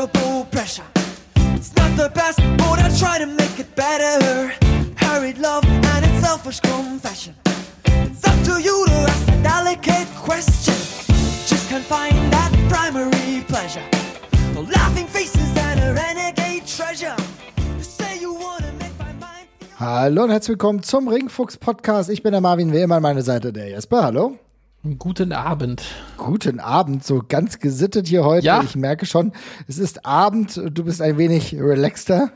unmeasurable pressure. It's not the best, but I try to make it better. Hurried love and its selfish confession. It's up to you to ask a delicate question. Just can't find that primary pleasure. The laughing faces and a renegade treasure. Say you wanna make my mind. Hallo und herzlich willkommen zum Ringfuchs Podcast. Ich bin der Marvin Wehlmann, an meiner Seite der Jesper. Hallo. Guten Abend. Guten Abend, so ganz gesittet hier heute. Ja. Ich merke schon, es ist Abend, du bist ein wenig relaxter.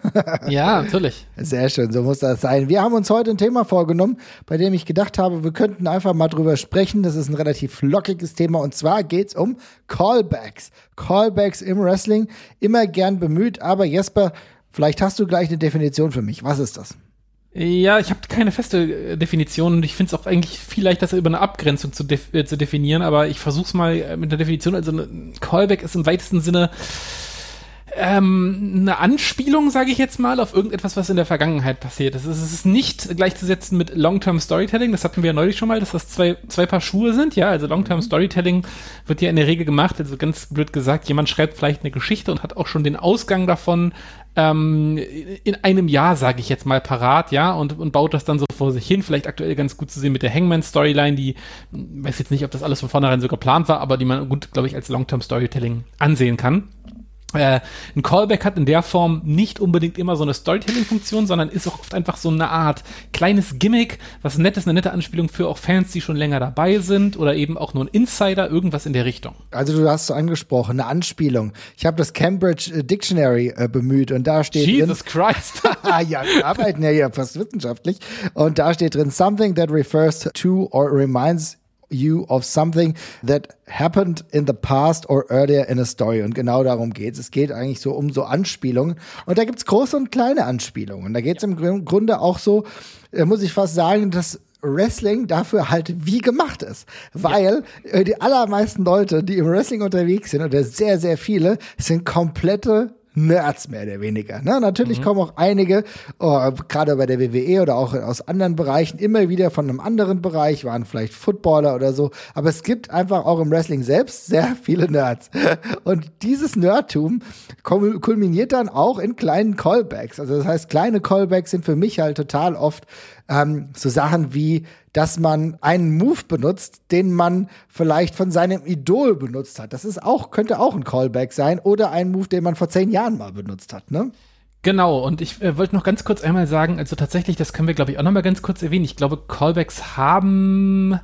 Ja, natürlich. Sehr schön, so muss das sein. Wir haben uns heute ein Thema vorgenommen, bei dem ich gedacht habe, wir könnten einfach mal drüber sprechen. Das ist ein relativ lockiges Thema und zwar geht's um Callbacks. Callbacks im Wrestling, immer gern bemüht, aber Jesper, vielleicht hast du gleich eine Definition für mich. Was ist das? Ja, ich habe keine feste äh, Definition und ich finde es auch eigentlich viel leichter, das über eine Abgrenzung zu, def äh, zu definieren, aber ich versuche es mal äh, mit der Definition. Also ein Callback ist im weitesten Sinne ähm, eine Anspielung, sage ich jetzt mal, auf irgendetwas, was in der Vergangenheit passiert ist. Es ist nicht gleichzusetzen mit Long-Term Storytelling, das hatten wir ja neulich schon mal, dass das zwei, zwei Paar Schuhe sind, ja, also Long-Term Storytelling wird ja in der Regel gemacht, also ganz blöd gesagt, jemand schreibt vielleicht eine Geschichte und hat auch schon den Ausgang davon ähm, in einem Jahr, sage ich jetzt mal, parat, ja, und, und baut das dann so vor sich hin. Vielleicht aktuell ganz gut zu sehen mit der Hangman-Storyline, die, weiß jetzt nicht, ob das alles von vornherein so geplant war, aber die man gut, glaube ich, als Long-Term-Storytelling ansehen kann. Äh, ein Callback hat in der Form nicht unbedingt immer so eine Storytelling-Funktion, sondern ist auch oft einfach so eine Art kleines Gimmick, was nett ist, eine nette Anspielung für auch Fans, die schon länger dabei sind oder eben auch nur ein Insider, irgendwas in der Richtung. Also du hast so angesprochen, eine Anspielung. Ich habe das Cambridge äh, Dictionary äh, bemüht und da steht Jesus Christ. drin, ja, wir arbeiten ja hier fast wissenschaftlich und da steht drin something that refers to or reminds you of something that happened in the past or earlier in a story. Und genau darum geht's. Es geht eigentlich so um so Anspielungen. Und da gibt's große und kleine Anspielungen. Und da geht's im Grund- Grunde auch so, äh, muss ich fast sagen, dass Wrestling dafür halt wie gemacht ist. Weil äh, die allermeisten Leute, die im Wrestling unterwegs sind, oder sehr, sehr viele, sind komplette Nerds mehr oder weniger. Ne? Natürlich kommen auch einige, oh, gerade bei der WWE oder auch aus anderen Bereichen, immer wieder von einem anderen Bereich, waren vielleicht Footballer oder so. Aber es gibt einfach auch im Wrestling selbst sehr viele Nerds. Und dieses Nerdtum kul- kulminiert dann auch in kleinen Callbacks. Also das heißt, kleine Callbacks sind für mich halt total oft ähm, so Sachen wie, dass man einen Move benutzt, den man vielleicht von seinem Idol benutzt hat. Das ist auch, könnte auch ein Callback sein oder ein Move, den man vor zehn Jahren mal benutzt hat, ne? Genau, und ich äh, wollte noch ganz kurz einmal sagen, also tatsächlich, das können wir, glaube ich, auch noch mal ganz kurz erwähnen. Ich glaube, Callbacks haben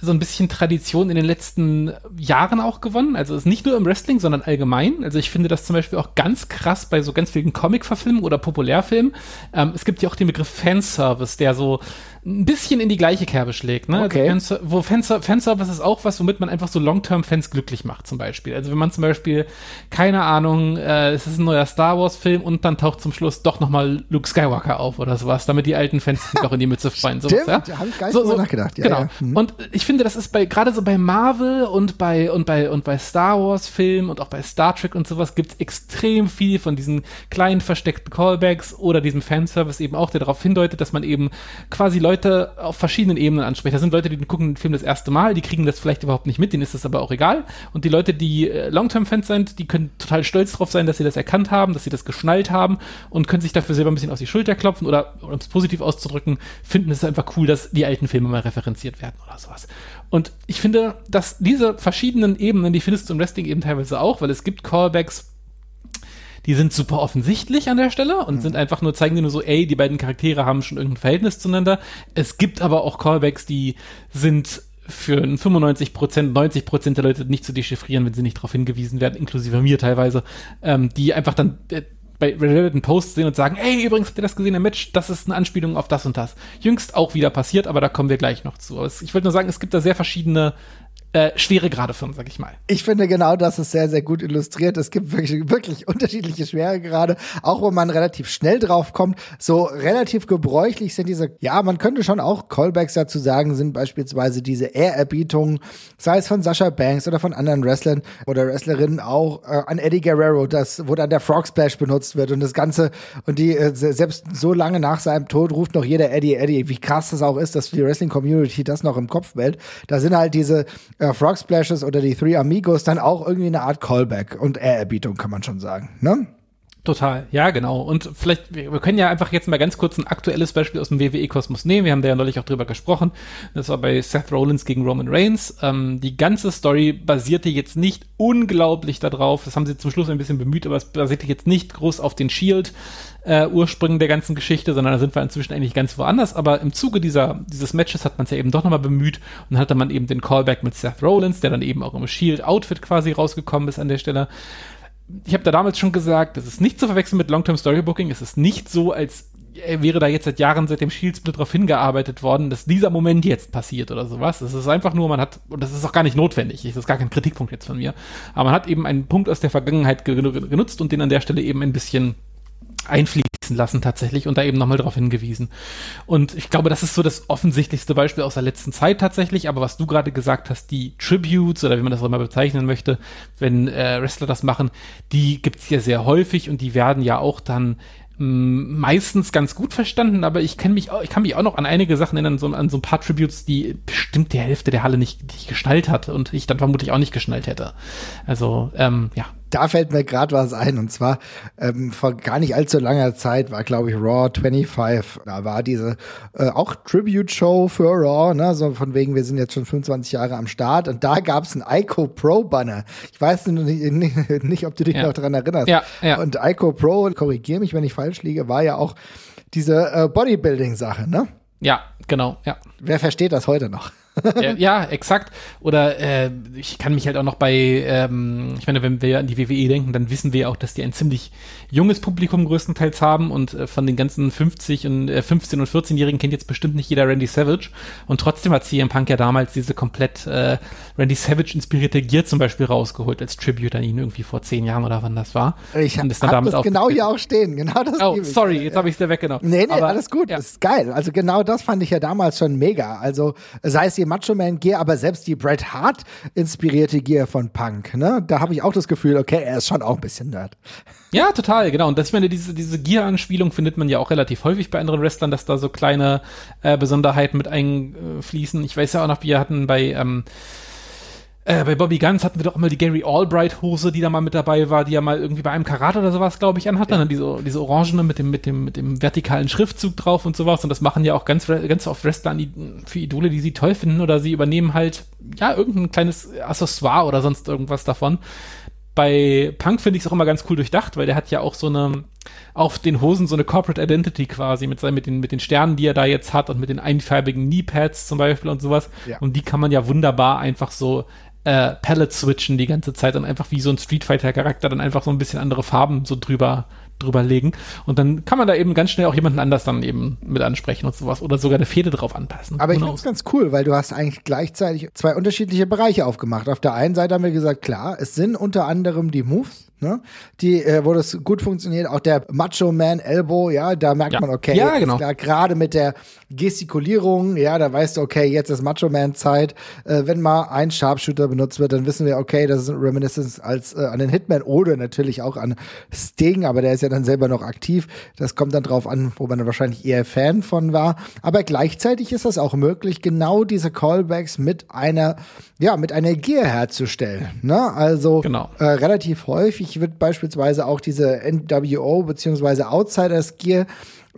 so ein bisschen Tradition in den letzten Jahren auch gewonnen. Also ist nicht nur im Wrestling, sondern allgemein. Also ich finde das zum Beispiel auch ganz krass bei so ganz vielen Comic-Verfilmen oder Populärfilmen. Ähm, es gibt ja auch den Begriff Fanservice, der so ein bisschen in die gleiche Kerbe schlägt. Ne? Okay. Also Fanser wo Fanser Fanservice ist auch was, womit man einfach so Long-Term-Fans glücklich macht zum Beispiel. Also wenn man zum Beispiel, keine Ahnung, äh, es ist ein neuer Star Wars-Film und dann taucht zum Schluss doch nochmal Luke Skywalker auf oder sowas, damit die alten Fans sich doch in die Mütze freuen. Sowas, Stimmt, ja? da hab ich gar nicht drüber nachgedacht. Ja, genau. ja. Mhm. Und ich finde, das ist bei gerade so bei Marvel und bei und bei und bei Star Wars Filmen und auch bei Star Trek und sowas gibt's extrem viel von diesen kleinen versteckten Callbacks oder diesem Fanservice eben auch, der darauf hindeutet, dass man eben quasi Leute auf verschiedenen Ebenen anspricht. Da sind Leute, die gucken den Film das erste Mal, die kriegen das vielleicht überhaupt nicht mit, denen ist das aber auch egal. Und die Leute, die äh, Long-Term-Fans sind, die können total stolz drauf sein, dass sie das erkannt haben, dass sie das geschnallt haben und können sich dafür selber ein bisschen auf die Schulter klopfen oder, um es positiv auszudrücken, finden es einfach cool, dass die alten Filme mal referenziert werden oder sowas. Und ich finde, dass diese verschiedenen Ebenen, die findest du im Wrestling eben teilweise auch, weil es gibt Callbacks, die sind super offensichtlich an der Stelle und sind einfach nur, zeigen dir nur so, ey, die beiden Charaktere haben schon irgendein Verhältnis zueinander. Es gibt aber auch Callbacks, die sind für 95 Prozent, 90 Prozent der Leute nicht zu dechiffrieren, wenn sie nicht darauf hingewiesen werden, inklusive mir teilweise, ähm, die einfach dann äh, bei relevanten Posts sehen und sagen, ey, übrigens habt ihr das gesehen im Match, das ist eine Anspielung auf das und das. Jüngst auch wieder passiert, aber da kommen wir gleich noch zu. Aber Ich wollte nur sagen, es gibt da sehr verschiedene äh, schwere Grade von, sag ich mal. Ich finde genau das ist sehr, sehr gut illustriert. Es gibt wirklich, wirklich unterschiedliche Schweregrade, auch wo man relativ schnell drauf kommt. So relativ gebräuchlich sind diese, ja, man könnte schon auch Callbacks dazu sagen, sind beispielsweise diese Ehrerbietungen, sei es von Sascha Banks oder von anderen Wrestlern oder Wrestlerinnen auch äh, an Eddie Guerrero, das, wo dann der Frog Splash benutzt wird und das Ganze und die, äh, se- selbst so lange nach seinem Tod ruft noch jeder Eddie, Eddie, wie krass das auch ist, dass die Wrestling-Community das noch im Kopf behält. Da sind halt diese äh, Frog Splashes oder die Three Amigos dann auch irgendwie eine Art Callback und Ehrerbietung, kann man schon sagen. Ne? Total, ja, genau. Und vielleicht, wir können ja einfach jetzt mal ganz kurz ein aktuelles Beispiel aus dem WWE-Kosmos nehmen. Wir haben da ja neulich auch drüber gesprochen. Das war bei Seth Rollins gegen Roman Reigns. Ähm, die ganze Story basierte jetzt nicht unglaublich darauf. Das haben sie zum Schluss ein bisschen bemüht, aber es basierte jetzt nicht groß auf den Shield. Äh, Ursprüngen der ganzen Geschichte, sondern da sind wir inzwischen eigentlich ganz woanders. Aber im Zuge dieser, dieses Matches hat man es ja eben doch nochmal bemüht und hatte man eben den Callback mit Seth Rollins, der dann eben auch im Shield-Outfit quasi rausgekommen ist an der Stelle ich habe da damals schon gesagt, das ist nicht zu verwechseln mit Long-Term Storybooking. Es ist nicht so, als wäre da jetzt seit Jahren seit dem Shield Split darauf hingearbeitet worden, dass dieser Moment jetzt passiert oder sowas. Es ist einfach nur, man hat, und das ist auch gar nicht notwendig, das ist gar kein Kritikpunkt jetzt von mir, aber man hat eben einen Punkt aus der Vergangenheit genutzt und den an der Stelle eben ein bisschen einfließen lassen tatsächlich und da eben nochmal darauf hingewiesen. Und ich glaube, das ist so das offensichtlichste Beispiel aus der letzten Zeit tatsächlich, aber was du gerade gesagt hast, die Tributes oder wie man das auch immer bezeichnen möchte, wenn äh, Wrestler das machen, die gibt's ja sehr häufig und die werden ja auch dann meistens ganz gut verstanden, aber ich kenne mich auch, ich kann mich auch noch an einige Sachen erinnern, so, an so ein paar Tributes, die bestimmt die Hälfte der Halle nicht, nicht geschnallt hat und ich dann vermutlich auch nicht geschnallt hätte. Also, ähm, ja, da fällt mir gerade was ein. Und zwar ähm, vor gar nicht allzu langer Zeit war, glaube ich, Raw 25. Da war diese äh, auch Tribute-Show für Raw, ne? So von wegen, wir sind jetzt schon 25 Jahre am Start. Und da gab es einen Ico Pro-Banner. Ich weiß nicht, nicht, nicht, ob du dich ja. noch daran erinnerst. Ja, ja. Und Ico Pro, korrigiere mich, wenn ich falsch liege, war ja auch diese äh, Bodybuilding-Sache, ne? Ja, genau, ja. Wer versteht das heute noch? Ja, ja, exakt. Oder äh, ich kann mich halt auch noch bei, ähm, ich meine, wenn wir an die WWE denken, dann wissen wir auch, dass die ein ziemlich junges Publikum größtenteils haben und äh, von den ganzen 50 und äh, 15 und 14-Jährigen kennt jetzt bestimmt nicht jeder Randy Savage. Und trotzdem hat CM Punk ja damals diese komplett äh, Randy Savage inspirierte Gear zum Beispiel rausgeholt als Tribute an ihn irgendwie vor zehn Jahren oder wann das war. Ich habe das genau hier auch stehen. Genau das. Oh, sorry, jetzt habe ich es dir weggenommen. Nee, nee, Aber, alles gut. Ja. Das ist geil. Also genau das fand ich ja damals schon mega. Also sei es die Macho Man Gear, aber selbst die Bret Hart inspirierte Gear von Punk, ne? Da habe ich auch das Gefühl, okay, er ist schon auch ein bisschen Nerd. Ja, total, genau. Und das, ich meine, diese, diese Gear-Anspielung findet man ja auch relativ häufig bei anderen Wrestlern, dass da so kleine äh, Besonderheiten mit einfließen. Ich weiß ja auch noch, wir hatten bei ähm, äh, bei Bobby Guns hatten wir doch mal die Gary Albright Hose, die da mal mit dabei war, die ja mal irgendwie bei einem Karat oder sowas, glaube ich, anhatte. Ja. Dann diese, diese orangene mit dem, mit dem, mit dem vertikalen Schriftzug drauf und sowas. Und das machen ja auch ganz, ganz oft Wrestler für Idole, die sie toll finden oder sie übernehmen halt, ja, irgendein kleines Accessoire oder sonst irgendwas davon. Bei Punk finde ich es auch immer ganz cool durchdacht, weil der hat ja auch so eine, auf den Hosen so eine Corporate Identity quasi mit, mit, den, mit den Sternen, die er da jetzt hat und mit den einfarbigen Kneepads zum Beispiel und sowas. Ja. Und die kann man ja wunderbar einfach so äh, Palette switchen die ganze Zeit und einfach wie so ein Street Fighter Charakter dann einfach so ein bisschen andere Farben so drüber drüber legen und dann kann man da eben ganz schnell auch jemanden anders dann eben mit ansprechen und sowas oder sogar eine Fehde drauf anpassen. Aber ich finde es ganz cool, weil du hast eigentlich gleichzeitig zwei unterschiedliche Bereiche aufgemacht. Auf der einen Seite haben wir gesagt, klar, es sind unter anderem die Moves, ne? Die, äh, wo das gut funktioniert. Auch der Macho Man Elbow, ja, da merkt ja. man, okay, ja, genau. gerade mit der Gestikulierung, ja, da weißt du, okay, jetzt ist Macho Man Zeit. Äh, wenn mal ein Sharpshooter benutzt wird, dann wissen wir, okay, das ist ein Reminiscence als äh, an den Hitman oder natürlich auch an Sting, aber der ist ja dann selber noch aktiv. Das kommt dann drauf an, wo man dann wahrscheinlich eher Fan von war. Aber gleichzeitig ist das auch möglich, genau diese Callbacks mit einer, ja, mit einer Gear herzustellen. Ne? Also genau. äh, relativ häufig wird beispielsweise auch diese NWO bzw. Outsiders Gear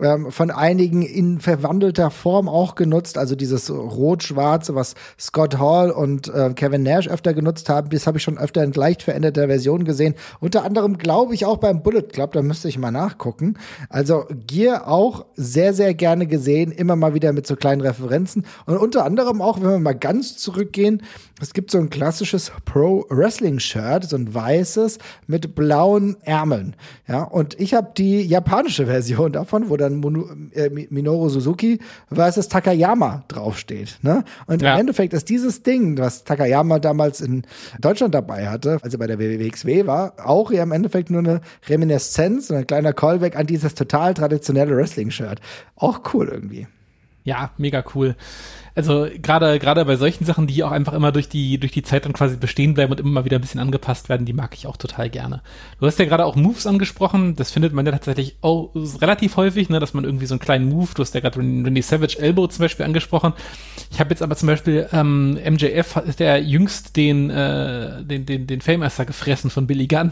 ähm, von einigen in verwandelter Form auch genutzt. Also dieses rot-schwarze, was Scott Hall und äh, Kevin Nash öfter genutzt haben, das habe ich schon öfter in leicht veränderter Version gesehen. Unter anderem glaube ich auch beim Bullet Club, da müsste ich mal nachgucken. Also Gear auch sehr, sehr gerne gesehen, immer mal wieder mit so kleinen Referenzen. Und unter anderem auch, wenn wir mal ganz zurückgehen, es gibt so ein klassisches Pro-Wrestling-Shirt, so ein weißes mit blauen Ärmeln. Ja, und ich habe die japanische Version davon, wo dann Mono, äh, Minoru Suzuki versus Takayama draufsteht. Ne? Und ja. im Endeffekt ist dieses Ding, was Takayama damals in Deutschland dabei hatte, also bei der WWXW war, auch ja im Endeffekt nur eine Reminiszenz, ein kleiner Callback an dieses total traditionelle Wrestling-Shirt. Auch cool irgendwie. Ja, mega cool. Also gerade gerade bei solchen Sachen, die auch einfach immer durch die durch die Zeit dann quasi bestehen bleiben und immer mal wieder ein bisschen angepasst werden, die mag ich auch total gerne. Du hast ja gerade auch Moves angesprochen, das findet man ja tatsächlich auch relativ häufig, ne, dass man irgendwie so einen kleinen Move, du hast ja gerade Renee Savage Elbow zum Beispiel angesprochen. Ich habe jetzt aber zum Beispiel ähm, MJF der jüngst den äh, den den den Famemaster gefressen von Billy Gunn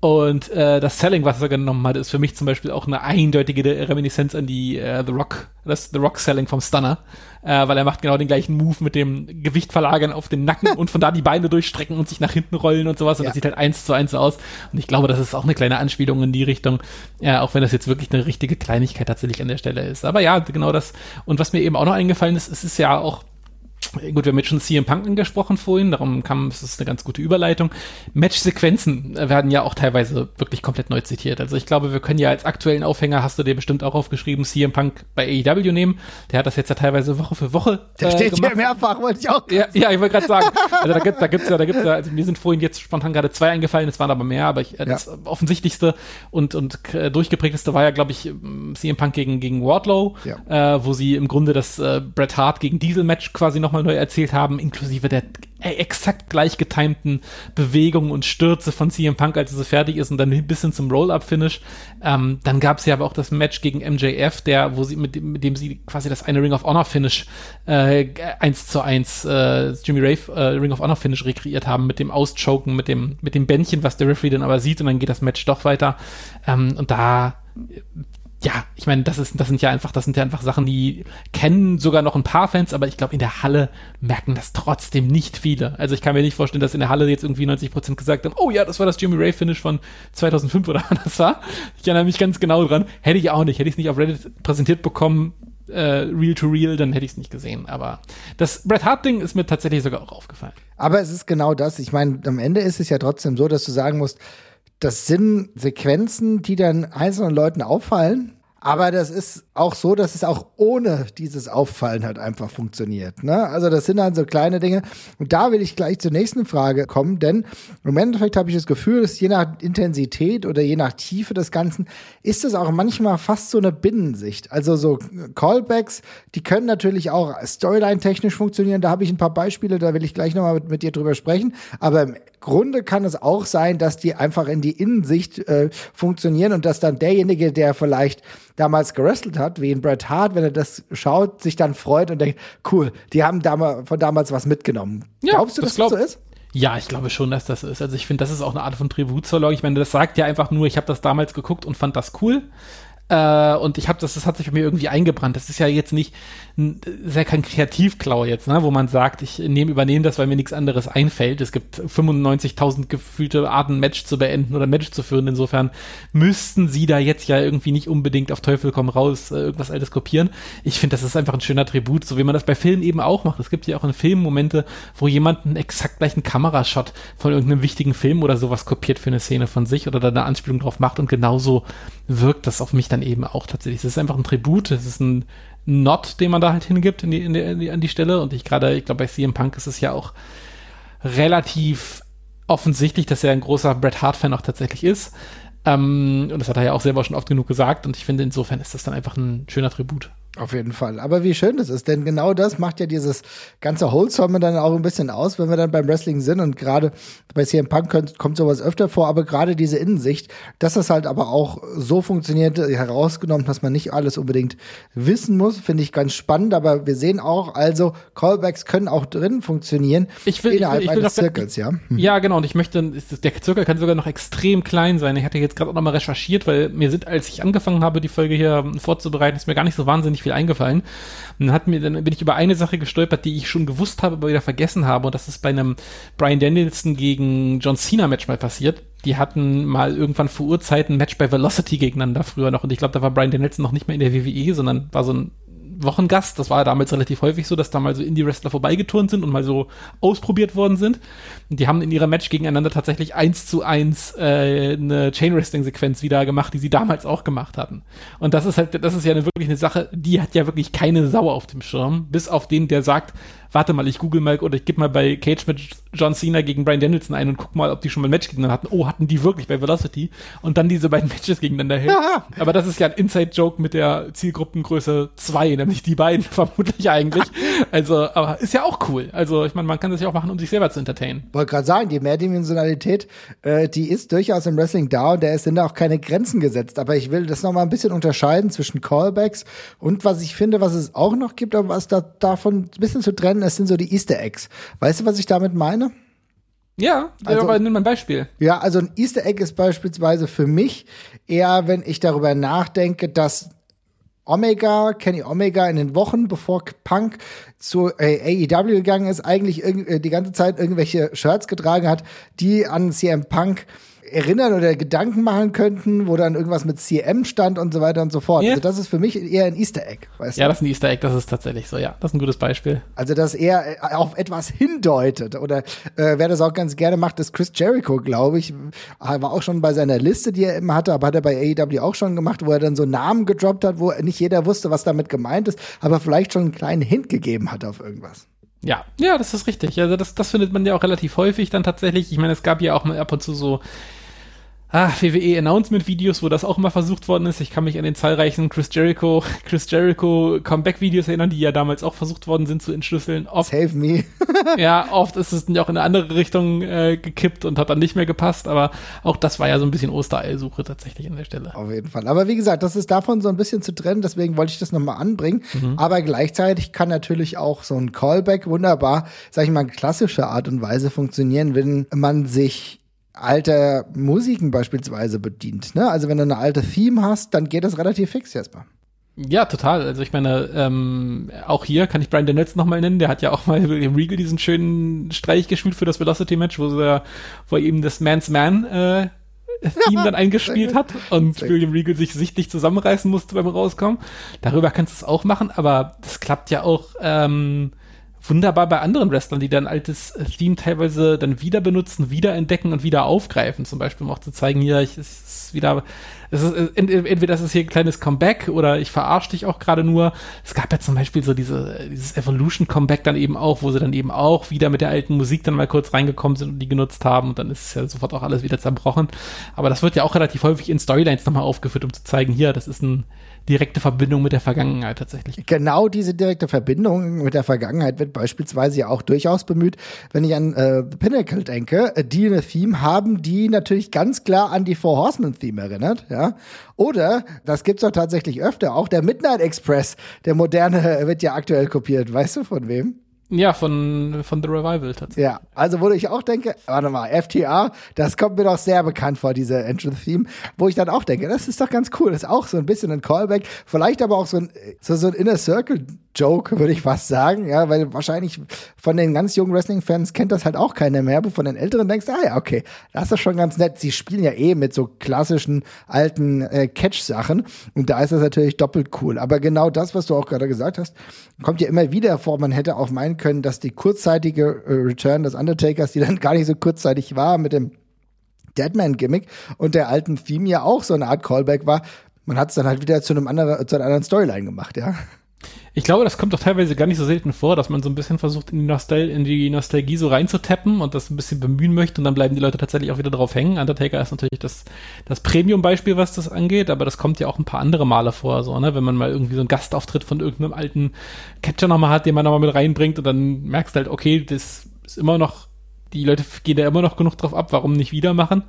und äh, das Selling, was er genommen hat, ist für mich zum Beispiel auch eine eindeutige Reminiszenz an die äh, The Rock, das The Rock Selling vom Stunner, äh, weil er macht genau den gleichen Move mit dem Gewicht verlagern auf den Nacken und von da die Beine durchstrecken und sich nach hinten rollen und sowas. Und ja. das sieht halt eins zu eins aus. Und ich glaube, das ist auch eine kleine Anspielung in die Richtung, äh, auch wenn das jetzt wirklich eine richtige Kleinigkeit tatsächlich an der Stelle ist. Aber ja, genau das. Und was mir eben auch noch eingefallen ist, es ist ja auch Gut, wir haben jetzt schon CM Punk angesprochen vorhin, darum kam, es ist eine ganz gute Überleitung. Match-Sequenzen werden ja auch teilweise wirklich komplett neu zitiert. Also ich glaube, wir können ja als aktuellen Aufhänger, hast du dir bestimmt auch aufgeschrieben, CM Punk bei AEW nehmen. Der hat das jetzt ja teilweise Woche für Woche. Der äh, steht gemacht. hier mehrfach, wollte ich auch. Ja, ja ich wollte gerade sagen. Also da gibt da gibt's ja, da gibt's ja, also mir sind vorhin jetzt spontan gerade zwei eingefallen, es waren aber mehr, aber ich, äh, das offensichtlichste und, und äh, durchgeprägteste war ja, glaube ich, CM Punk gegen, gegen Wardlow, ja. äh, wo sie im Grunde das äh, Bret Hart gegen Diesel-Match quasi nochmal neu erzählt haben, inklusive der exakt gleich getimten Bewegungen und Stürze von CM Punk, als es fertig ist und dann bis hin zum Roll-Up-Finish. Ähm, dann gab es ja aber auch das Match gegen MJF, der, wo sie, mit, dem, mit dem sie quasi das eine Ring of Honor-Finish äh, 1 zu 1 äh, Jimmy Rave äh, Ring of Honor-Finish rekreiert haben, mit dem Auschoken, mit dem, mit dem Bändchen, was der Referee dann aber sieht und dann geht das Match doch weiter. Ähm, und da ja, ich meine, das ist, das sind ja einfach, das sind ja einfach Sachen, die kennen sogar noch ein paar Fans, aber ich glaube, in der Halle merken das trotzdem nicht viele. Also ich kann mir nicht vorstellen, dass in der Halle jetzt irgendwie 90 Prozent gesagt haben, oh ja, das war das Jimmy Ray Finish von 2005 oder das war. Ich erinnere mich ganz genau dran. Hätte ich auch nicht. Hätte ich es nicht auf Reddit präsentiert bekommen, äh, real to real, dann hätte ich es nicht gesehen. Aber das Bret Hart Ding ist mir tatsächlich sogar auch aufgefallen. Aber es ist genau das. Ich meine, am Ende ist es ja trotzdem so, dass du sagen musst, das sind Sequenzen, die dann einzelnen Leuten auffallen. Aber das ist auch so, dass es auch ohne dieses Auffallen halt einfach funktioniert. Ne? Also das sind dann so kleine Dinge. Und da will ich gleich zur nächsten Frage kommen, denn im Endeffekt habe ich das Gefühl, dass je nach Intensität oder je nach Tiefe des Ganzen ist es auch manchmal fast so eine Binnensicht. Also so Callbacks, die können natürlich auch Storyline-technisch funktionieren. Da habe ich ein paar Beispiele, da will ich gleich nochmal mit, mit dir drüber sprechen. Aber im Grunde kann es auch sein, dass die einfach in die Innensicht äh, funktionieren und dass dann derjenige, der vielleicht damals gerestelt hat, wie in Bret Hart, wenn er das schaut, sich dann freut und denkt, cool, die haben dam von damals was mitgenommen. Ja, Glaubst du, das dass glaub, das so ist? Ja, ich glaube schon, dass das ist. Also ich finde, das ist auch eine Art von Tribut zur Log. Ich meine, das sagt ja einfach nur, ich habe das damals geguckt und fand das cool. Äh, und ich habe das, das hat sich bei mir irgendwie eingebrannt. Das ist ja jetzt nicht, ist ja kein Kreativklau jetzt, ne, wo man sagt, ich nehme, übernehme das, weil mir nichts anderes einfällt. Es gibt 95.000 gefühlte Arten, Match zu beenden oder Match zu führen. Insofern müssten sie da jetzt ja irgendwie nicht unbedingt auf Teufel komm raus äh, irgendwas Altes kopieren. Ich finde, das ist einfach ein schöner Tribut, so wie man das bei Filmen eben auch macht. Es gibt ja auch in Filmen Momente, wo jemand einen exakt gleichen Kamerashot von irgendeinem wichtigen Film oder sowas kopiert für eine Szene von sich oder da eine Anspielung drauf macht und genauso wirkt das auf mich dann eben auch tatsächlich. Es ist einfach ein Tribut, es ist ein Not, den man da halt hingibt in die, in die, in die, an die Stelle. Und ich gerade, ich glaube, bei CM Punk ist es ja auch relativ offensichtlich, dass er ein großer Bret Hart-Fan auch tatsächlich ist. Ähm, und das hat er ja auch selber schon oft genug gesagt. Und ich finde, insofern ist das dann einfach ein schöner Tribut. Auf jeden Fall. Aber wie schön das ist, denn genau das macht ja dieses ganze Wholesome dann auch ein bisschen aus, wenn wir dann beim Wrestling sind und gerade bei CM Punk kommt, kommt sowas öfter vor, aber gerade diese Innensicht, dass das halt aber auch so funktioniert, herausgenommen, dass man nicht alles unbedingt wissen muss, finde ich ganz spannend, aber wir sehen auch, also Callbacks können auch drin funktionieren ich will, innerhalb ich will, ich will eines Zirkels, ja. Hm. Ja, genau, und ich möchte, der Zirkel kann sogar noch extrem klein sein. Ich hatte jetzt gerade auch nochmal recherchiert, weil mir sind, als ich angefangen habe, die Folge hier vorzubereiten, ist mir gar nicht so wahnsinnig viel eingefallen. Und dann, hat mir, dann bin ich über eine Sache gestolpert, die ich schon gewusst habe, aber wieder vergessen habe. Und das ist bei einem Brian Danielson gegen John Cena Match mal passiert. Die hatten mal irgendwann vor Urzeiten ein Match bei Velocity gegeneinander früher noch. Und ich glaube, da war Brian Danielson noch nicht mehr in der WWE, sondern war so ein Wochengast. Das war damals relativ häufig so, dass da mal so Indie-Wrestler vorbeigeturnt sind und mal so ausprobiert worden sind. Und die haben in ihrer Match gegeneinander tatsächlich eins zu eins äh, eine Chain-Wrestling-Sequenz wieder gemacht, die sie damals auch gemacht hatten. Und das ist halt, das ist ja eine, wirklich eine Sache, die hat ja wirklich keine Sau auf dem Schirm, bis auf den, der sagt, warte mal, ich google mal oder ich gebe mal bei Cage mit John Cena gegen Brian Danielson ein und guck mal, ob die schon mal ein Match gegeneinander hatten. Oh, hatten die wirklich bei Velocity? Und dann diese beiden Matches gegeneinander. Ja. Aber das ist ja ein Inside-Joke mit der Zielgruppengröße 2, nämlich die beiden vermutlich eigentlich. Also, aber ist ja auch cool. Also, ich meine, man kann das ja auch machen, um sich selber zu entertainen. Wollte gerade sagen, die Mehrdimensionalität, äh, die ist durchaus im Wrestling da und da sind da auch keine Grenzen gesetzt. Aber ich will das nochmal ein bisschen unterscheiden zwischen Callbacks und was ich finde, was es auch noch gibt, aber was da davon ein bisschen zu trennen ist, sind so die Easter Eggs. Weißt du, was ich damit meine? Ja, Also- aber nimm mal ein Beispiel. Ja, also ein Easter Egg ist beispielsweise für mich eher, wenn ich darüber nachdenke, dass Omega, Kenny Omega in den Wochen, bevor Punk zu äh, AEW gegangen ist, eigentlich äh, die ganze Zeit irgendwelche Shirts getragen hat, die an CM Punk erinnern oder Gedanken machen könnten, wo dann irgendwas mit CM stand und so weiter und so fort. Ja. Also das ist für mich eher ein Easter Egg, weißt Ja, du? das ist ein Easter Egg, das ist tatsächlich so, ja. Das ist ein gutes Beispiel. Also, dass er äh, auf etwas hindeutet. Oder äh, wer das auch ganz gerne macht, ist Chris Jericho, glaube ich. Er War auch schon bei seiner Liste, die er immer hatte, aber hat er bei AEW auch schon gemacht, wo er dann so Namen gedroppt hat, wo nicht jeder wusste, was damit gemeint ist, aber vielleicht schon einen kleinen Hint gegeben hat auf irgendwas. Ja, ja, das ist richtig. Also das, das findet man ja auch relativ häufig dann tatsächlich. Ich meine, es gab ja auch mal ab und zu so ah, WWE Announcement Videos, wo das auch immer versucht worden ist. Ich kann mich an den zahlreichen Chris Jericho, Chris Jericho Comeback Videos erinnern, die ja damals auch versucht worden sind zu entschlüsseln. Oft, Save me. ja, oft ist es dann auch in eine andere Richtung äh, gekippt und hat dann nicht mehr gepasst. Aber auch das war ja so ein bisschen Ostereilsuche tatsächlich an der Stelle. Auf jeden Fall. Aber wie gesagt, das ist davon so ein bisschen zu trennen, deswegen wollte ich das nochmal anbringen. Aber gleichzeitig kann natürlich auch so ein Callback wunderbar, sag ich mal, klassische Art und Weise funktionieren, wenn man sich alter Musiken beispielsweise bedient. Ne? Also wenn du eine alte Theme hast, dann geht das relativ fix jetzt mal. Ja, total. Also ich meine, ähm, auch hier kann ich Brian Danielson nochmal nennen. Der hat ja auch mal im Regal diesen schönen Streich gespielt für das Velocity-Match, wo er, wo er eben das Man's Man äh, Theme dann eingespielt hat und William Regal sich sichtlich zusammenreißen musste beim Rauskommen. Darüber kannst du es auch machen, aber das klappt ja auch ähm, wunderbar bei anderen Wrestlern, die dann altes äh, Theme teilweise dann wieder benutzen, wieder entdecken und wieder aufgreifen. Zum Beispiel, um auch zu zeigen, hier, ich, es ist wieder, es ist, äh, ent- entweder das ist hier ein kleines Comeback oder ich verarsche dich auch gerade nur. Es gab ja zum Beispiel so diese, dieses Evolution-Comeback dann eben auch, wo sie dann eben auch wieder mit der alten Musik dann mal kurz reingekommen sind und die genutzt haben und dann ist ja sofort auch alles wieder zerbrochen. Aber das wird ja auch relativ häufig in Storylines nochmal aufgeführt, um zu zeigen, hier, das ist eine direkte Verbindung mit der Vergangenheit tatsächlich. Genau diese direkte Verbindung mit der Vergangenheit wird beispielsweise ja auch durchaus bemüht, wenn ich an äh, The Pinnacle denke, äh, die eine Theme haben, die natürlich ganz klar an die Four Horsemen Theme erinnert, ja. Oder, das gibt's doch tatsächlich öfter, auch der Midnight Express, der moderne, wird ja aktuell kopiert. Weißt du von wem? Ja, von, von The Revival tatsächlich. Ja, also wo ich auch denke, warte mal, FTA, das kommt mir doch sehr bekannt vor, diese Entrance-Theme, wo ich dann auch denke, das ist doch ganz cool, das ist auch so ein bisschen ein Callback, vielleicht aber auch so ein, so, so ein Inner Circle-Joke, würde ich fast sagen, ja, weil wahrscheinlich von den ganz jungen Wrestling-Fans kennt das halt auch keiner mehr, aber von den Älteren denkst ah ja, okay, das ist schon ganz nett. Sie spielen ja eh mit so klassischen alten äh, Catch-Sachen und da ist das natürlich doppelt cool. Aber genau das, was du auch gerade gesagt hast, kommt ja immer wieder vor. Man hätte auch meinen können, dass die kurzzeitige äh, Return des Undertakers, die dann gar nicht so kurzzeitig war, mit dem Deadman-Gimmick und der alten Theme ja auch so eine Art Callback war. Man hat es dann halt wieder zu einem anderen, zu einer anderen Storyline gemacht, ja. Ich glaube, das kommt doch teilweise gar nicht so selten vor, dass man so ein bisschen versucht, in die, Nostal in die Nostalgie so reinzutappen und das ein bisschen bemühen möchte und dann bleiben die Leute tatsächlich auch wieder drauf hängen. Undertaker ist natürlich das, das Premium-Beispiel, was das angeht, aber das kommt ja auch ein paar andere Male vor, so, ne? Wenn man mal irgendwie so einen Gastauftritt von irgendeinem alten Catcher nochmal hat, den man nochmal mit reinbringt und dann merkst du halt, okay, das ist immer noch, die Leute gehen da immer noch genug drauf ab, warum nicht wieder machen?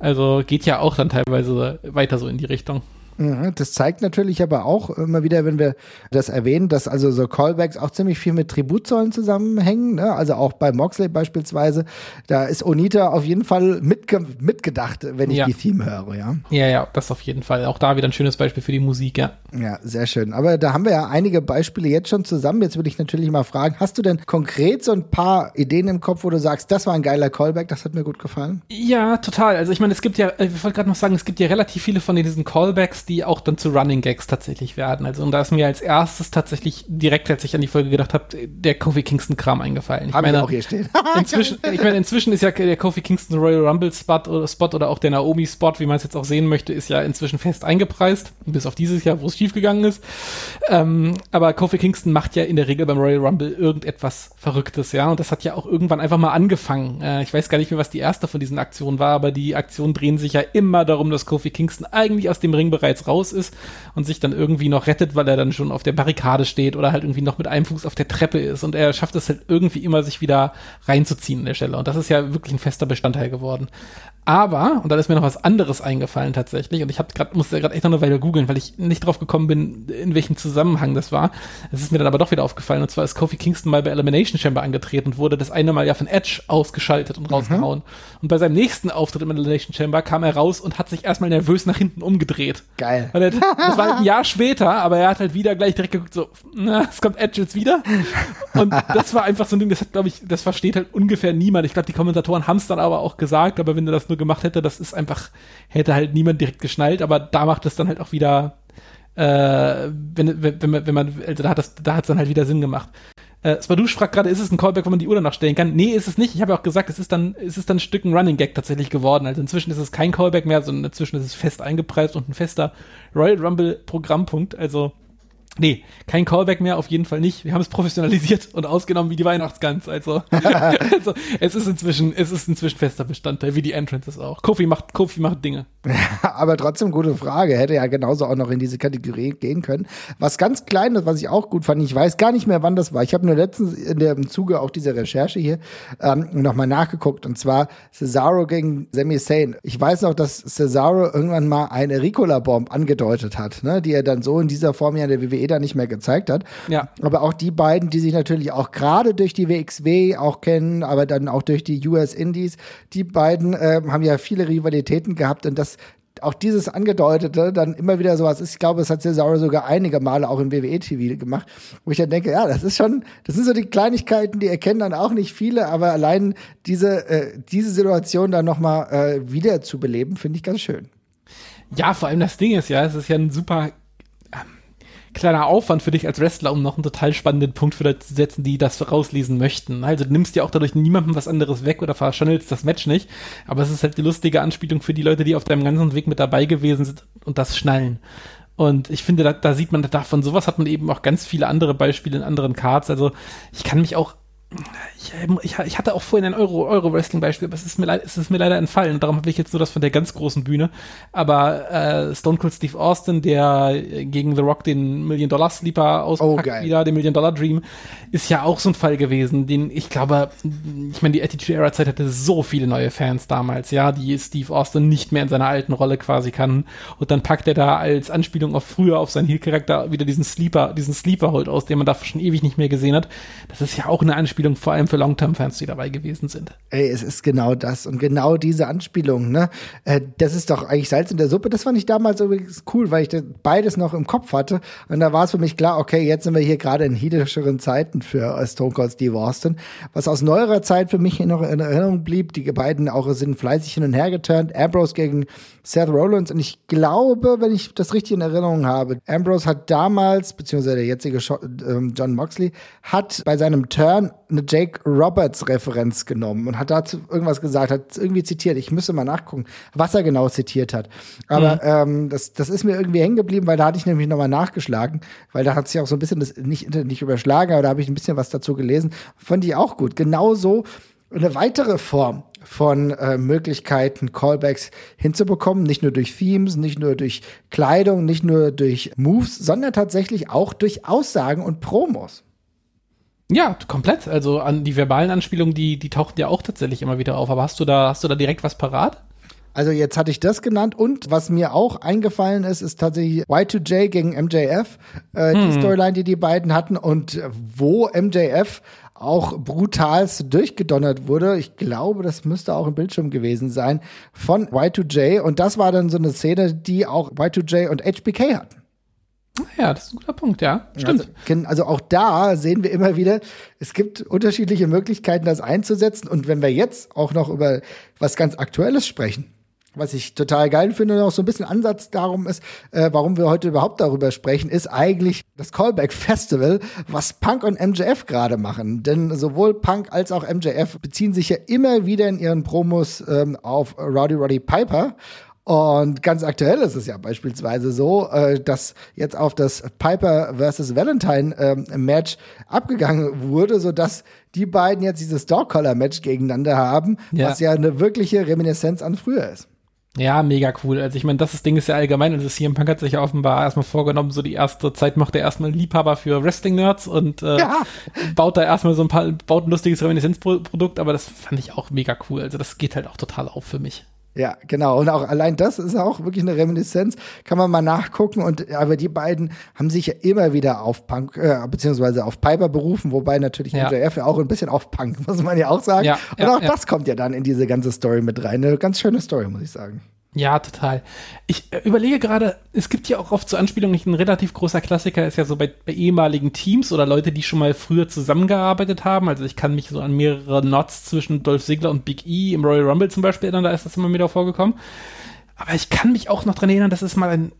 Also geht ja auch dann teilweise weiter so in die Richtung. Mhm, Das zeigt natürlich aber auch immer wieder, wenn wir das erwähnen, dass also so Callbacks auch ziemlich viel mit Tributzollen zusammenhängen. Ne? Also auch bei Moxley beispielsweise. Da ist Onita auf jeden Fall mitge mitgedacht, wenn ich Ja. die Theme höre, ja. Ja, ja, das auf jeden Fall. Auch da wieder ein schönes Beispiel für die Musik, ja. Ja, sehr schön. Aber da haben wir ja einige Beispiele jetzt schon zusammen. Jetzt würde ich natürlich mal fragen, hast du denn konkret so ein paar Ideen im Kopf, wo du sagst, das war ein geiler Callback, das hat mir gut gefallen? Ja, total. Also ich meine, es gibt ja, ich wollte gerade noch sagen, es gibt ja relativ viele von diesen Callbacks, die auch dann zu Running Gags tatsächlich werden. Also und da ist mir als erstes tatsächlich direkt, als ich an die Folge gedacht habe, der Kofi Kingston Kram eingefallen. Ich Hab meine, auch hier stehen. inzwischen, ich meine, inzwischen ist ja der Kofi Kingston Royal Rumble Spot oder Spot oder auch der Naomi Spot, wie man es jetzt auch sehen möchte, ist ja inzwischen fest eingepreist, bis auf dieses Jahr, wo es schiefgegangen ist. Ähm, aber Kofi Kingston macht ja in der Regel beim Royal Rumble irgendetwas Verrücktes, ja, und das hat ja auch irgendwann einfach mal angefangen. Äh, ich weiß gar nicht mehr, was die erste von diesen Aktionen war, aber die Aktionen drehen sich ja immer darum, dass Kofi Kingston eigentlich aus dem Ring bereits raus ist und sich dann irgendwie noch rettet, weil er dann schon auf der Barrikade steht oder halt irgendwie noch mit einem Fuß auf der Treppe ist und er schafft es halt irgendwie immer, sich wieder reinzuziehen an der Stelle. Und das ist ja wirklich ein fester Bestandteil geworden. Aber, und dann ist mir noch was anderes eingefallen tatsächlich, und ich hab grad, musste gerade echt noch eine Weile googeln, weil ich nicht drauf gekommen bin, in welchem Zusammenhang das war. Es ist mir dann aber doch wieder aufgefallen, und zwar ist Kofi Kingston mal bei Elimination Chamber angetreten und wurde das eine Mal ja von Edge ausgeschaltet und rausgehauen. Mhm. Und bei seinem nächsten Auftritt im Elimination Chamber kam er raus und hat sich erstmal nervös nach hinten umgedreht. Geil. Er, das war halt ein Jahr später, aber er hat halt wieder gleich direkt geguckt, so, na, es kommt Edge jetzt wieder. Und das war einfach so ein Ding, das hat, glaube ich, das versteht halt ungefähr niemand. Ich glaube, die Kommentatoren haben es dann aber auch gesagt, aber wenn du das nur gemacht hätte, das ist einfach, hätte halt niemand direkt geschnallt, aber da macht es dann halt auch wieder, äh, wenn, wenn, wenn, man, also da hat das, da hat es dann halt wieder Sinn gemacht. Äh, Spadusch fragt gerade, ist es ein Callback, wo man die Uhr danach stellen kann? Nee, ist es nicht. Ich habe ja auch gesagt, es ist dann, es ist dann ein Stück ein Running Gag tatsächlich geworden. Also inzwischen ist es kein Callback mehr, sondern inzwischen ist es fest eingepreist und ein fester Royal Rumble Programmpunkt. Also Nee, kein Callback mehr, auf jeden Fall nicht. Wir haben es professionalisiert und ausgenommen wie die Weihnachtsgans. Also, also es ist inzwischen, es ist inzwischen fester Bestandteil, wie die Entrances auch. Kofi macht, Kofi macht Dinge. Aber trotzdem gute Frage. Hätte ja genauso auch noch in diese Kategorie gehen können. Was ganz Kleines, was ich auch gut fand, ich weiß gar nicht mehr, wann das war. Ich habe nur letztens in dem Zuge auch dieser Recherche hier ähm, nochmal nachgeguckt. Und zwar Cesaro gegen Sami Zayn. Ich weiß noch, dass Cesaro irgendwann mal eine Ricola-Bomb angedeutet hat, ne, die er dann so in dieser Form ja in der WWE da nicht mehr gezeigt hat. Ja. Aber auch die beiden, die sich natürlich auch gerade durch die WXW auch kennen, aber dann auch durch die US Indies, die beiden äh, haben ja viele Rivalitäten gehabt und das auch dieses angedeutete dann immer wieder sowas ist. Ich glaube, es hat Cesaro sogar einige Male auch im WWE-TV gemacht, wo ich dann denke, ja, das ist schon, das sind so die Kleinigkeiten, die erkennen dann auch nicht viele, aber allein diese, äh, diese Situation dann nochmal äh, wieder zu beleben, finde ich ganz schön. Ja, vor allem das Ding ist ja, es ist ja ein super kleiner Aufwand für dich als Wrestler, um noch einen total spannenden Punkt für Leute zu setzen, die das rauslesen möchten. Also du nimmst ja auch dadurch niemandem was anderes weg oder verschandelst das Match nicht. Aber es ist halt die lustige Anspielung für die Leute, die auf deinem ganzen Weg mit dabei gewesen sind und das schnallen. Und ich finde, da, da sieht man davon sowas hat man eben auch ganz viele andere Beispiele in anderen Cards. Also ich kann mich auch ich, ich, ich, hatte auch vorhin ein Euro, Euro aber es ist mir, es ist mir leider entfallen und darum habe ich jetzt nur das von der ganz großen Bühne. Aber äh, Stone Cold Steve Austin, der gegen The Rock den Million Dollar Sleeper auspackt oh, wieder, den Million Dollar Dream, ist ja auch so ein Fall gewesen, den ich glaube, ich meine, die Attitude Era Zeit hatte so viele neue Fans damals, ja, die Steve Austin nicht mehr in seiner alten Rolle quasi kann. Und dann packt er da als Anspielung auf früher auf seinen Heel Charakter wieder diesen Sleeper, diesen Sleeper Hold aus, den man da schon ewig nicht mehr gesehen hat. Das ist ja auch eine Anspielung Anspielung, vor allem für Longterm-Fans, die dabei gewesen sind. Ey, es ist genau das und genau diese Anspielung, ne? Äh, das ist doch eigentlich Salz in der Suppe. Das fand ich damals übrigens cool, weil ich beides noch im Kopf hatte. Und da war es für mich klar, okay, jetzt sind wir hier gerade in hiedischeren Zeiten für Stone Cold Steve Austin. Was aus neuerer Zeit für mich noch in Erinnerung blieb, die beiden auch sind fleißig hin und her geturnt. Ambrose gegen Seth Rollins. Und ich glaube, wenn ich das richtig in Erinnerung habe, Ambrose hat damals, beziehungsweise der jetzige ähm, John Moxley, hat bei seinem Turn eine Jake Roberts Referenz genommen und hat dazu irgendwas gesagt, hat irgendwie zitiert. Ich müsste mal nachgucken, was er genau zitiert hat. Aber mhm. ähm, das, das ist mir irgendwie hängen geblieben, weil da hatte ich nämlich nochmal nachgeschlagen, weil da hat sich auch so ein bisschen das nicht, nicht überschlagen, aber da habe ich ein bisschen was dazu gelesen. Fand ich auch gut. Genauso eine weitere Form von äh, Möglichkeiten, Callbacks hinzubekommen. Nicht nur durch Themes, nicht nur durch Kleidung, nicht nur durch Moves, sondern tatsächlich auch durch Aussagen und Promos. Ja, komplett. Also an die verbalen Anspielungen, die, die tauchten ja auch tatsächlich immer wieder auf. Aber hast du da, hast du da direkt was parat? Also jetzt hatte ich das genannt und was mir auch eingefallen ist, ist tatsächlich Y2J gegen MJF, äh, hm. die Storyline, die die beiden hatten und wo MJF auch brutalst durchgedonnert wurde. Ich glaube, das müsste auch im Bildschirm gewesen sein von Y2J und das war dann so eine Szene, die auch Y2J und HBK hatten. Ja, das ist ein guter Punkt, ja. Stimmt. Also, also, auch da sehen wir immer wieder, es gibt unterschiedliche Möglichkeiten, das einzusetzen. Und wenn wir jetzt auch noch über was ganz Aktuelles sprechen, was ich total geil finde und auch so ein bisschen Ansatz darum ist, äh, warum wir heute überhaupt darüber sprechen, ist eigentlich das Callback Festival, was Punk und MJF gerade machen. Denn sowohl Punk als auch MJF beziehen sich ja immer wieder in ihren Promos ähm, auf Rowdy Roddy Piper. Und ganz aktuell ist es ja beispielsweise so, äh, dass jetzt auf das Piper versus Valentine ähm, Match abgegangen wurde, so dass die beiden jetzt dieses Dog Collar Match gegeneinander haben, Ja. was ja eine wirkliche Reminiszenz an früher ist. Ja, mega cool. Also ich meine, das Ding ist ja allgemein, also CM Punk hat sich ja offenbar erstmal vorgenommen, so die erste Zeit macht er erstmal Liebhaber für Wrestling-Nerds und äh, Ja. baut da erstmal so ein paar, baut ein lustiges Reminiszenzprodukt, aber das fand ich auch mega cool. Also das geht halt auch total auf für mich. Ja, genau. Und auch allein das ist auch wirklich eine Reminiszenz. Kann man mal nachgucken. Und aber die beiden haben sich ja immer wieder auf Punk, äh, beziehungsweise auf Piper berufen, wobei natürlich Ja. MJF ja auch ein bisschen auf Punk, muss man ja auch sagen. Ja, und ja, auch das kommt ja dann in diese ganze Story mit rein. Eine ganz schöne Story, muss ich sagen. Ja, total. Ich äh, überlege gerade, es gibt ja auch oft zur Anspielung nicht ein relativ großer Klassiker, ist ja so bei, bei ehemaligen Teams oder Leute, die schon mal früher zusammengearbeitet haben. Also ich kann mich so an mehrere Nots zwischen Dolph Ziggler und Big E im Royal Rumble zum Beispiel erinnern, da ist das immer wieder vorgekommen. Aber ich kann mich auch noch dran erinnern, dass es mal ein,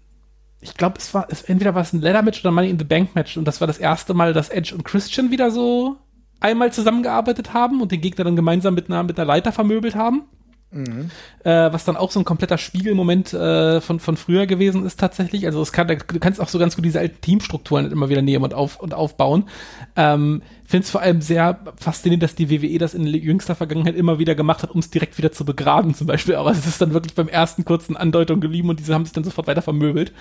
ich glaube, es war, es, entweder war es ein Ladder Match oder Money in the Bank Match und das war das erste Mal, dass Edge und Christian wieder so einmal zusammengearbeitet haben und den Gegner dann gemeinsam mit einer, mit einer Leiter vermöbelt haben äh, was dann auch so ein kompletter Spiegelmoment äh, von, von früher gewesen ist tatsächlich. Also es kann, du kannst auch so ganz gut diese alten Teamstrukturen immer wieder nehmen und, auf, und aufbauen. Ähm, Finde es vor allem sehr faszinierend, dass die WWE das in jüngster Vergangenheit immer wieder gemacht hat, um es direkt wieder zu begraben zum Beispiel. Aber es ist dann wirklich beim ersten kurzen Andeutung geblieben und diese haben sich dann sofort weiter vermöbelt.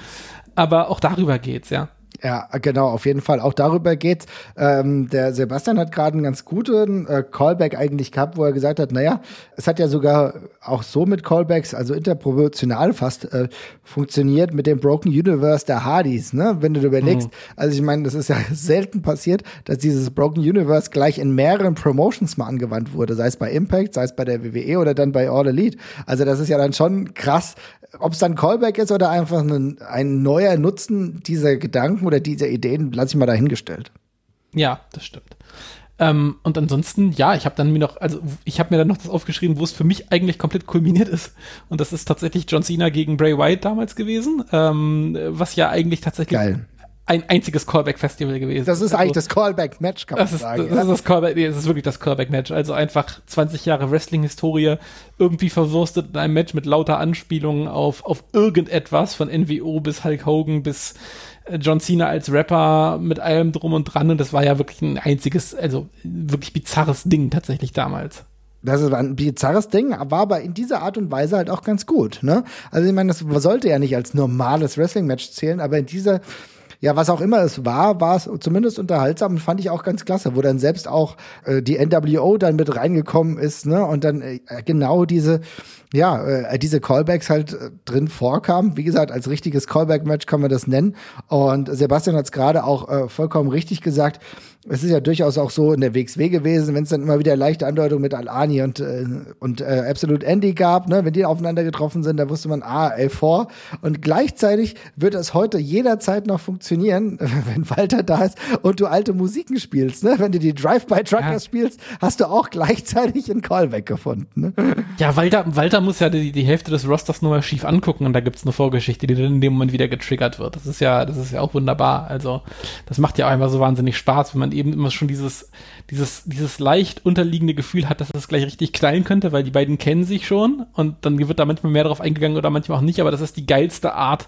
Aber auch darüber geht's, ja. Ja, genau, auf jeden Fall. Auch darüber geht's. Ähm, der Sebastian hat gerade einen ganz guten äh, Callback eigentlich gehabt, wo er gesagt hat, naja, es hat ja sogar auch so mit Callbacks, also interproportional fast, äh, funktioniert mit dem Broken Universe der Hardys, ne? Wenn du dir überlegst, also ich meine, das ist ja selten passiert, dass dieses Broken Universe gleich in mehreren Promotions mal angewandt wurde, sei es bei Impact, sei es bei der WWE oder dann bei All Elite. Also das ist ja dann schon krass, ob es dann Callback ist oder einfach ein, ein neuer Nutzen dieser Gedanken oder dieser Ideen, lasse ich mal dahingestellt. Ja, das stimmt. Ähm, und ansonsten, ja, ich habe dann mir noch, also ich habe mir dann noch das aufgeschrieben, wo es für mich eigentlich komplett kulminiert ist. Und das ist tatsächlich John Cena gegen Bray Wyatt damals gewesen, ähm, was ja eigentlich tatsächlich Geil. Ein einziges Callback-Festival gewesen Das ist Also, eigentlich das Callback-Match, kann man das ist, sagen. das ist das Callback, nee, das ist wirklich das Callback-Match. Also einfach 20 Jahre Wrestling-Historie irgendwie verwurstet in einem Match mit lauter Anspielungen auf, auf irgendetwas von NWO bis Hulk Hogan bis äh, John Cena als Rapper mit allem drum und dran. Und das war ja wirklich ein einziges, also wirklich bizarres Ding tatsächlich damals. Das ist ein bizarres Ding, war aber in dieser Art und Weise halt auch ganz gut. Ne? Also ich meine, das sollte ja nicht als normales Wrestling-Match zählen, aber in dieser, ja, was auch immer es war, war es zumindest unterhaltsam und fand ich auch ganz klasse, wo dann selbst auch äh, die NWO dann mit reingekommen ist, ne? Und dann äh, genau diese, ja, äh, diese Callbacks halt äh, drin vorkamen. Wie gesagt, als richtiges Callback-Match kann man das nennen. Und Sebastian hat es gerade auch äh, vollkommen richtig gesagt. Es ist ja durchaus auch so in der WXW gewesen, wenn es dann immer wieder leichte Andeutungen mit Al-Ani und, äh, und äh, Absolute Andy gab, ne? wenn die aufeinander getroffen sind, da wusste man, ah, L4. Und gleichzeitig wird es heute jederzeit noch funktionieren, wenn Walter da ist und du alte Musiken spielst. Ne? Wenn du die Drive-by-Truckers Ja. spielst, hast du auch gleichzeitig einen Callback gefunden. Ne? Ja, Walter, Walter muss ja die, die Hälfte des Rosters nur mal schief angucken und da gibt's eine Vorgeschichte, die dann in dem Moment wieder getriggert wird. Das ist ja, das ist ja auch wunderbar. Also, das macht ja auch einfach so wahnsinnig Spaß, wenn man eben immer schon dieses, dieses, dieses leicht unterliegende Gefühl hat, dass es gleich richtig knallen könnte, weil die beiden kennen sich schon und dann wird da manchmal mehr drauf eingegangen oder manchmal auch nicht, aber das ist die geilste Art,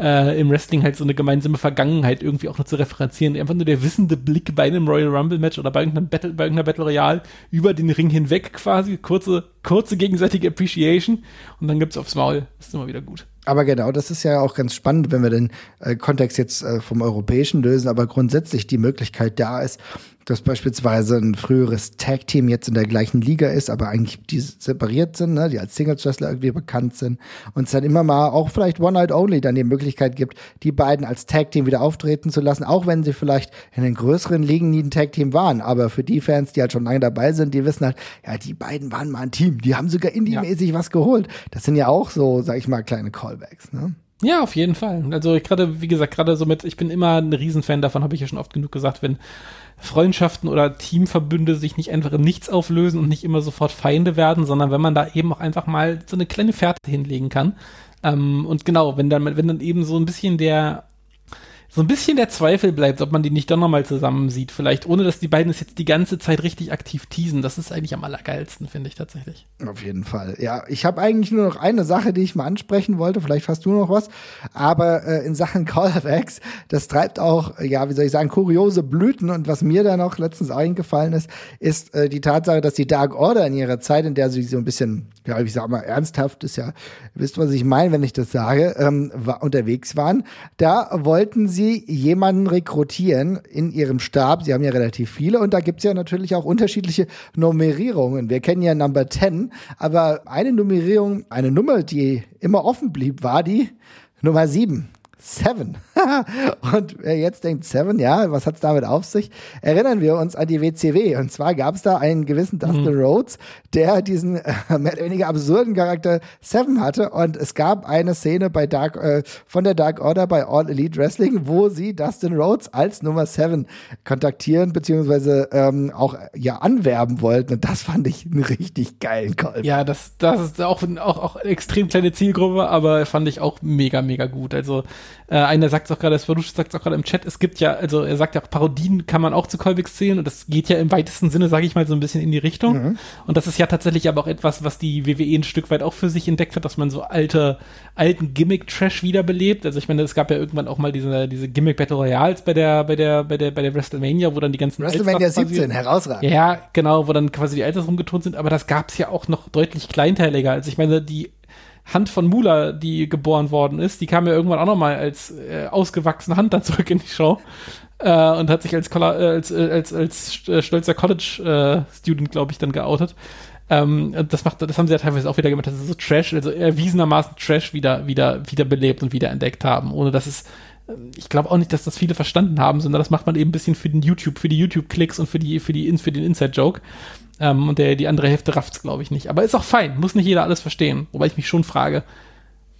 äh, im Wrestling halt so eine gemeinsame Vergangenheit irgendwie auch noch zu referenzieren. Einfach nur der wissende Blick bei einem Royal Rumble Match oder bei irgendeinem Battle, bei irgendeiner Battle Royale über den Ring hinweg quasi, kurze, kurze gegenseitige Appreciation und dann gibt's aufs Maul. Ist immer wieder gut. Aber genau, das ist ja auch ganz spannend, wenn wir den äh, Kontext jetzt äh, vom Europäischen lösen, aber grundsätzlich die Möglichkeit da ist, dass beispielsweise ein früheres Tag-Team jetzt in der gleichen Liga ist, aber eigentlich die separiert sind, ne, die als Singles-Wrestler irgendwie bekannt sind und es dann immer mal auch vielleicht One Night Only dann die Möglichkeit gibt, die beiden als Tag-Team wieder auftreten zu lassen, auch wenn sie vielleicht in den größeren Ligen nie ein Tag-Team waren. Aber für die Fans, die halt schon lange dabei sind, die wissen halt, ja, die beiden waren mal ein Team, die haben sogar indie-mäßig was geholt. Das sind ja auch so, sag ich mal, kleine Callbacks, ne? Ja, auf jeden Fall. Also gerade, wie gesagt, gerade so mit, ich bin immer ein Riesenfan davon, habe ich ja schon oft genug gesagt, wenn Freundschaften oder Teamverbünde sich nicht einfach im Nichts auflösen und nicht immer sofort Feinde werden, sondern wenn man da eben auch einfach mal so eine kleine Fährte hinlegen kann. Ähm, und genau, wenn dann, wenn dann eben so ein bisschen der so ein bisschen der Zweifel bleibt, ob man die nicht doch nochmal zusammen sieht. Vielleicht, ohne dass die beiden es jetzt die ganze Zeit richtig aktiv teasen. Das ist eigentlich am allergeilsten, finde ich tatsächlich. Auf jeden Fall. Ja, ich habe eigentlich nur noch eine Sache, die ich mal ansprechen wollte. Vielleicht hast du noch was. Aber äh, in Sachen Callbacks, das treibt auch, ja, wie soll ich sagen, kuriose Blüten. Und was mir da noch letztens eingefallen ist, ist äh, die Tatsache, dass die Dark Order in ihrer Zeit, in der sie so ein bisschen, ja, ich sag mal, ernsthaft ist ja, wisst was ich meine, wenn ich das sage, ähm, war, unterwegs waren. Da wollten sie sie jemanden rekrutieren in ihrem Stab. Sie haben ja relativ viele und da gibt es ja natürlich auch unterschiedliche Nummerierungen. Wir kennen ja Number 10, aber eine Nummerierung, eine Nummer, die immer offen blieb, war die Nummer 7. Seven. und wer jetzt denkt, Seven, ja, was hat's damit auf sich? Erinnern wir uns an die WCW. Und zwar gab es da einen gewissen Dustin mhm. Rhodes, der diesen äh, mehr oder weniger absurden Charakter Seven hatte. Und es gab eine Szene bei Dark, äh, von der Dark Order bei All Elite Wrestling, wo sie Dustin Rhodes als Nummer Seven kontaktieren, beziehungsweise ähm, auch ja anwerben wollten. Und das fand ich einen richtig geilen Call. Ja, das, das ist auch, auch, auch extrem kleine Zielgruppe, aber fand ich auch mega, mega gut. Also äh, einer sagt es auch gerade, Swarush sagt es auch gerade im Chat, es gibt ja, also er sagt ja auch, Parodien kann man auch zu Callbacks zählen und das geht ja im weitesten Sinne, sage ich mal, so ein bisschen in die Richtung. Mhm. Und das ist ja tatsächlich aber auch etwas, was die WWE ein Stück weit auch für sich entdeckt hat, dass man so alte, alten Gimmick-Trash wiederbelebt. Also ich meine, es gab ja irgendwann auch mal diese, diese Gimmick-Battle Royals bei der, bei der, bei der, bei der WrestleMania, wo dann die ganzen WrestleMania 17, herausragend. Ja, genau, wo dann quasi die Alters rumgetont sind, aber das gab es ja auch noch deutlich kleinteiliger. Also ich meine, die Hand von Mula, die geboren worden ist, die kam ja irgendwann auch nochmal als äh, ausgewachsene Hand dann zurück in die Show äh, und hat sich als, äh, als, äh, als, als, äh, stolzer College-Student, glaube ich, dann geoutet. Ähm, das macht, das haben sie ja teilweise auch wieder gemacht, dass sie so Trash, also erwiesenermaßen Trash wieder, wieder, wieder belebt und wieder entdeckt haben, ohne dass es ich glaube auch nicht, dass das viele verstanden haben, sondern das macht man eben ein bisschen für den YouTube, für die YouTube-Klicks und für die, für die, für den Inside-Joke. Ähm, und der, die andere Hälfte rafft's, glaube ich, nicht. Aber ist auch fein, muss nicht jeder alles verstehen. Wobei ich mich schon frage,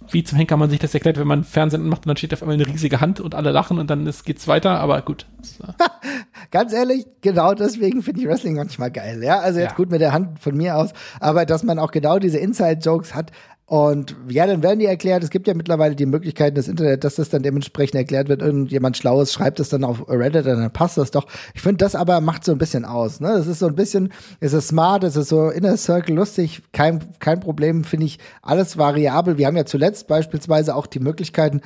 wie zum Henker man sich das erklärt, wenn man Fernsehen macht und dann steht auf einmal eine riesige Hand und alle lachen und dann ist, geht's weiter, aber gut. Ganz ehrlich, genau deswegen finde ich Wrestling manchmal geil, ja. Also jetzt ja. gut mit der Hand von mir aus, aber dass man auch genau diese Inside-Jokes hat, und ja, dann werden die erklärt. Es gibt ja mittlerweile die Möglichkeiten des Internet, dass das dann dementsprechend erklärt wird. Irgendjemand Schlaues schreibt es dann auf Reddit, dann passt das doch. Ich finde, das aber macht so ein bisschen aus. Ne? Das ist so ein bisschen, es ist smart, es ist so Inner Circle lustig, kein, kein Problem, finde ich, alles variabel. Wir haben ja zuletzt beispielsweise auch die Möglichkeiten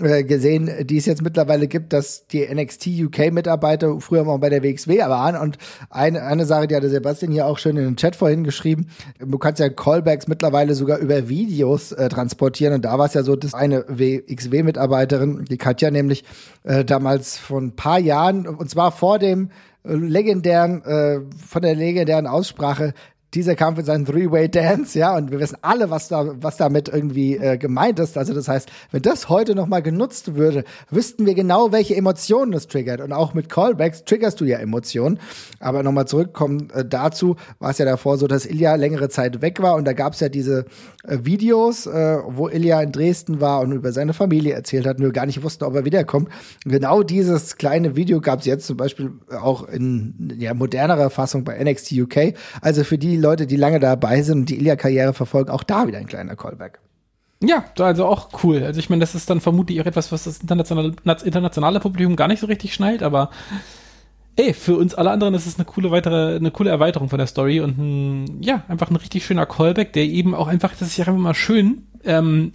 äh, gesehen, die es jetzt mittlerweile gibt, dass die NXT UK-Mitarbeiter früher mal bei der WXW waren. Und eine, eine Sache, die hatte Sebastian hier auch schön in den Chat vorhin geschrieben, du kannst ja Callbacks mittlerweile sogar über Video Videos äh, transportieren. Und da war es ja so, dass eine WXW-Mitarbeiterin, die Katja nämlich äh, damals von ein paar Jahren, und zwar vor dem äh, legendären, äh, von der legendären Aussprache dieser Kampf ist ein Three-Way-Dance, ja, und wir wissen alle, was da, was damit irgendwie äh, gemeint ist. Also das heißt, wenn das heute noch mal genutzt würde, wüssten wir genau, welche Emotionen es triggert. Und auch mit Callbacks triggerst du ja Emotionen. Aber nochmal zurückkommen äh, dazu, war es ja davor so, dass Ilya längere Zeit weg war und da gab es ja diese äh, Videos, äh, wo Ilya in Dresden war und über seine Familie erzählt hat, nur gar nicht wussten, ob er wiederkommt. Und genau dieses kleine Video gab es jetzt zum Beispiel auch in ja, modernerer Fassung bei NXT UK. Also für die Leute, die lange dabei sind und die Ilya-Karriere verfolgen, auch da wieder ein kleiner Callback. Ja, also auch cool. Also ich meine, das ist dann vermutlich auch etwas, was das internationale, internationale Publikum gar nicht so richtig schnallt, aber ey, für uns alle anderen ist es eine coole weitere, eine coole Erweiterung von der Story und ein, ja, einfach ein richtig schöner Callback, der eben auch einfach, das ist ja einfach mal schön, ähm,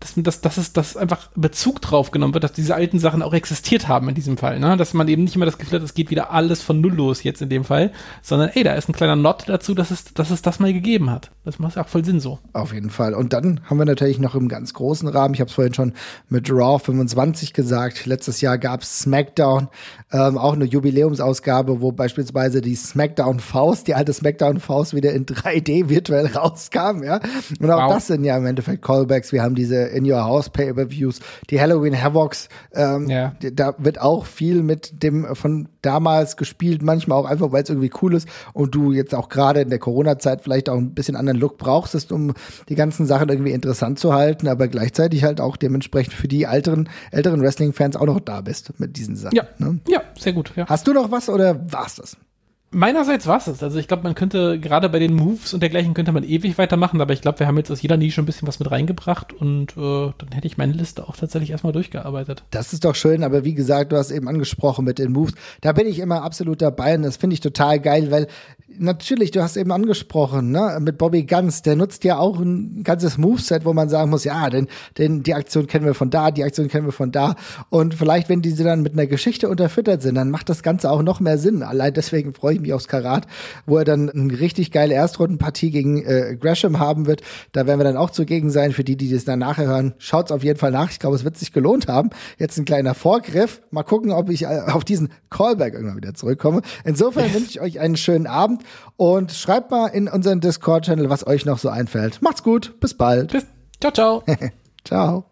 dass, dass, dass es dass einfach Bezug drauf genommen wird, dass diese alten Sachen auch existiert haben in diesem Fall. Ne? Dass man eben nicht immer das Gefühl hat, es geht wieder alles von Null los jetzt in dem Fall, sondern ey, da ist ein kleiner Not dazu, dass es, dass es das mal gegeben hat. Das macht auch voll Sinn so. Auf jeden Fall. Und dann haben wir natürlich noch im ganz großen Rahmen, ich habe es vorhin schon mit Raw 25 gesagt, letztes Jahr gab es SmackDown, ähm, auch eine Jubiläumsausgabe, wo beispielsweise die SmackDown Faust, die alte SmackDown Faust wieder in 3D virtuell rauskam. Ja? Und auch wow. das sind ja im Endeffekt Callbacks. Wir haben diese äh, In Your House Pay-Per-Views, die Halloween Havocs, ähm, Ja. da wird auch viel mit dem von damals gespielt, manchmal auch einfach, weil es irgendwie cool ist und du jetzt auch gerade in der Corona-Zeit vielleicht auch ein bisschen anderen Look brauchst, um die ganzen Sachen irgendwie interessant zu halten, aber gleichzeitig halt auch dementsprechend für die älteren, älteren Wrestling-Fans auch noch da bist mit diesen Sachen. Ja, Ne? ja, sehr gut. Ja. Hast du noch was oder war's das? Meinerseits war es. Also ich glaube, man könnte gerade bei den Moves und dergleichen könnte man ewig weitermachen, aber ich glaube, wir haben jetzt aus jeder Nische ein bisschen was mit reingebracht und äh, dann hätte ich meine Liste auch tatsächlich erstmal durchgearbeitet. Das ist doch schön, aber wie gesagt, du hast eben angesprochen mit den Moves. Da bin ich immer absolut dabei und das finde ich total geil, weil natürlich, du hast eben angesprochen, ne, mit Bobby Guns, der nutzt ja auch ein ganzes Moveset, wo man sagen muss, ja, denn, denn die Aktion kennen wir von da, die Aktion kennen wir von da. Und vielleicht, wenn diese dann mit einer Geschichte unterfüttert sind, dann macht das Ganze auch noch mehr Sinn. Allein deswegen freue ich mich aufs Karat, wo er dann eine richtig geile Erstrundenpartie gegen äh, Gresham haben wird. Da werden wir dann auch zugegen sein. Für die, die das dann nachher hören, schaut's auf jeden Fall nach. Ich glaube, es wird sich gelohnt haben. Jetzt ein kleiner Vorgriff. Mal gucken, ob ich äh, auf diesen Callback irgendwann wieder zurückkomme. Insofern wünsche ich euch einen schönen Abend und schreibt mal in unseren Discord-Channel, was euch noch so einfällt. Macht's gut, bis bald. Bis, ciao, ciao. Ciao.